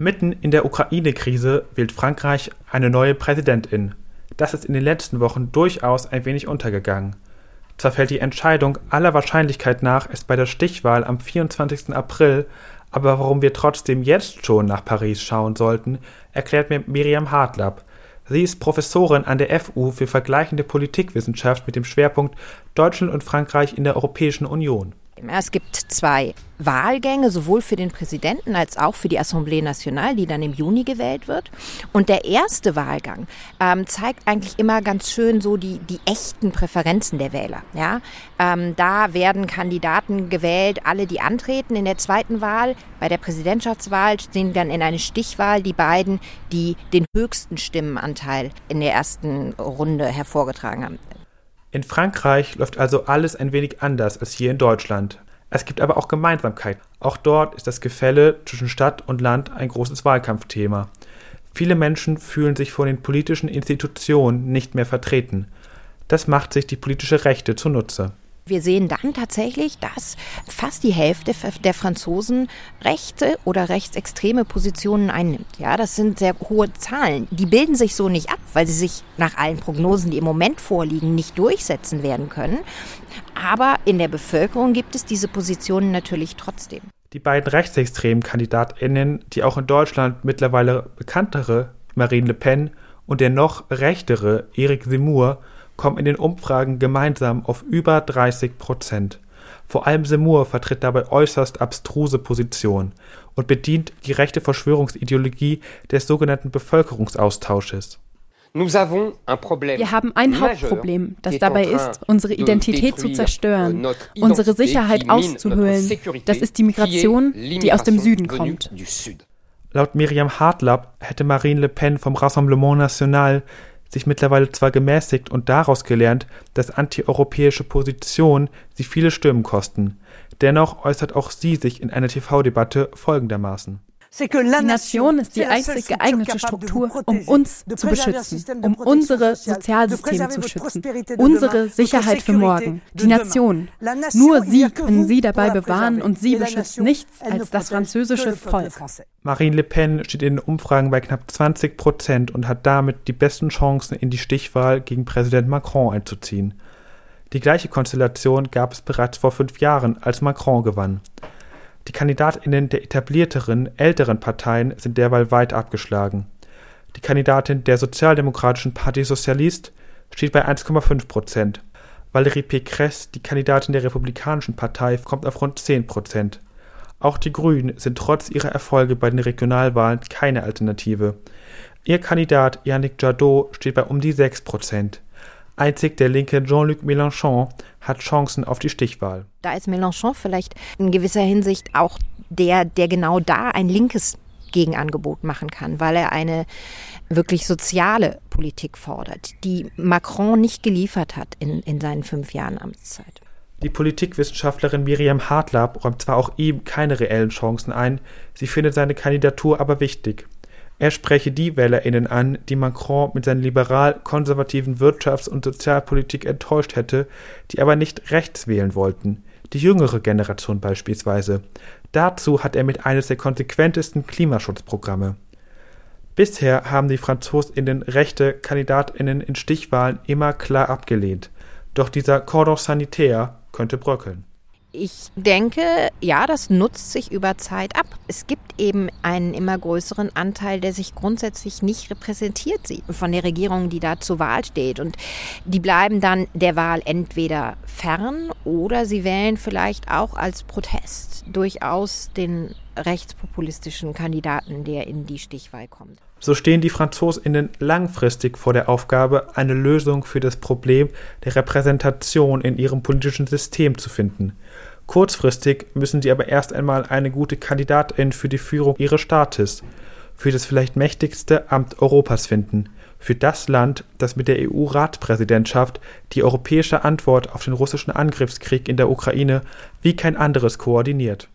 Mitten in der Ukraine-Krise wählt Frankreich eine neue Präsidentin. Das ist in den letzten Wochen durchaus ein wenig untergegangen. Zwar fällt die Entscheidung aller Wahrscheinlichkeit nach erst bei der Stichwahl am 24. April, aber warum wir trotzdem jetzt schon nach Paris schauen sollten, erklärt mir Miriam Hartlapp. Sie ist Professorin an der FU für vergleichende Politikwissenschaft mit dem Schwerpunkt Deutschland und Frankreich in der Europäischen Union. Es gibt zwei Wahlgänge, sowohl für den Präsidenten als auch für die Assemblée Nationale, die dann im Juni gewählt wird. Und der erste Wahlgang ähm, zeigt eigentlich immer ganz schön so die, die echten Präferenzen der Wähler. Ja? Ähm, da werden Kandidaten gewählt, alle, die antreten. In der zweiten Wahl, bei der Präsidentschaftswahl, stehen dann in eine Stichwahl die beiden, die den höchsten Stimmenanteil in der ersten Runde hervorgetragen haben. In Frankreich läuft also alles ein wenig anders als hier in Deutschland. Es gibt aber auch Gemeinsamkeit. Auch dort ist das Gefälle zwischen Stadt und Land ein großes Wahlkampfthema. Viele Menschen fühlen sich von den politischen Institutionen nicht mehr vertreten. Das macht sich die politische Rechte zunutze. Wir sehen dann tatsächlich, dass fast die Hälfte der Franzosen rechte oder rechtsextreme Positionen einnimmt. Ja, das sind sehr hohe Zahlen. Die bilden sich so nicht ab, weil sie sich nach allen Prognosen, die im Moment vorliegen, nicht durchsetzen werden können. Aber in der Bevölkerung gibt es diese Positionen natürlich trotzdem. Die beiden rechtsextremen KandidatInnen, die auch in Deutschland mittlerweile bekanntere Marine Le Pen und der noch rechtere Eric Zemmour kommen in den Umfragen gemeinsam auf über 30 Prozent. Vor allem Seymour vertritt dabei äußerst abstruse Positionen und bedient die rechte Verschwörungsideologie des sogenannten Bevölkerungsaustausches. Wir haben ein Hauptproblem, das dabei ist, unsere Identität zu zerstören, unsere Sicherheit auszuhöhlen. Das ist die Migration, die aus dem Süden kommt. Laut Miriam Hartlapp hätte Marine Le Pen vom Rassemblement National sich mittlerweile zwar gemäßigt und daraus gelernt, dass antieuropäische Positionen sie viele Stimmen kosten. Dennoch äußert auch sie sich in einer TV-Debatte folgendermaßen. Die Nation ist die einzig geeignete Struktur, um uns zu beschützen, um unsere Sozialsysteme zu schützen, unsere Sicherheit für morgen, die Nation. Nur sie können sie dabei bewahren und sie beschützt nichts als das französische Volk. Marine Le Pen steht in den Umfragen bei knapp 20 Prozent und hat damit die besten Chancen, in die Stichwahl gegen Präsident Macron einzuziehen. Die gleiche Konstellation gab es bereits vor fünf Jahren, als Macron gewann. Die Kandidatinnen der etablierteren, älteren Parteien sind derweil weit abgeschlagen. Die Kandidatin der sozialdemokratischen Parti Socialiste steht bei 1,5 Prozent. Valérie Pécresse, die Kandidatin der Republikanischen Partei, kommt auf rund 10 Prozent. Auch die Grünen sind trotz ihrer Erfolge bei den Regionalwahlen keine Alternative. Ihr Kandidat Yannick Jadot steht bei um die 6 Prozent. Einzig der linke Jean-Luc Mélenchon hat Chancen auf die Stichwahl. Da ist Mélenchon vielleicht in gewisser Hinsicht auch der, der genau da ein linkes Gegenangebot machen kann, weil er eine wirklich soziale Politik fordert, die Macron nicht geliefert hat in, in seinen fünf Jahren Amtszeit. Die Politikwissenschaftlerin Miriam Hartlapp räumt zwar auch ihm keine reellen Chancen ein, sie findet seine Kandidatur aber wichtig. Er spreche die WählerInnen an, die Macron mit seiner liberal-konservativen Wirtschafts- und Sozialpolitik enttäuscht hätte, die aber nicht rechts wählen wollten. Die jüngere Generation beispielsweise. Dazu hat er mit eines der konsequentesten Klimaschutzprogramme. Bisher haben die FranzosInnen rechte KandidatInnen in Stichwahlen immer klar abgelehnt. Doch dieser Cordon sanitaire könnte bröckeln. Ich denke, ja, das nutzt sich über Zeit ab. Es gibt eben einen immer größeren Anteil, der sich grundsätzlich nicht repräsentiert sieht von der Regierung, die da zur Wahl steht. Und die bleiben dann der Wahl entweder fern oder sie wählen vielleicht auch als Protest durchaus den rechtspopulistischen Kandidaten, der in die Stichwahl kommt. So stehen die Franzosinnen langfristig vor der Aufgabe, eine Lösung für das Problem der Repräsentation in ihrem politischen System zu finden. Kurzfristig müssen sie aber erst einmal eine gute Kandidatin für die Führung ihres Staates, für das vielleicht mächtigste Amt Europas finden, für das Land, das mit der EU-Ratspräsidentschaft die europäische Antwort auf den russischen Angriffskrieg in der Ukraine wie kein anderes koordiniert.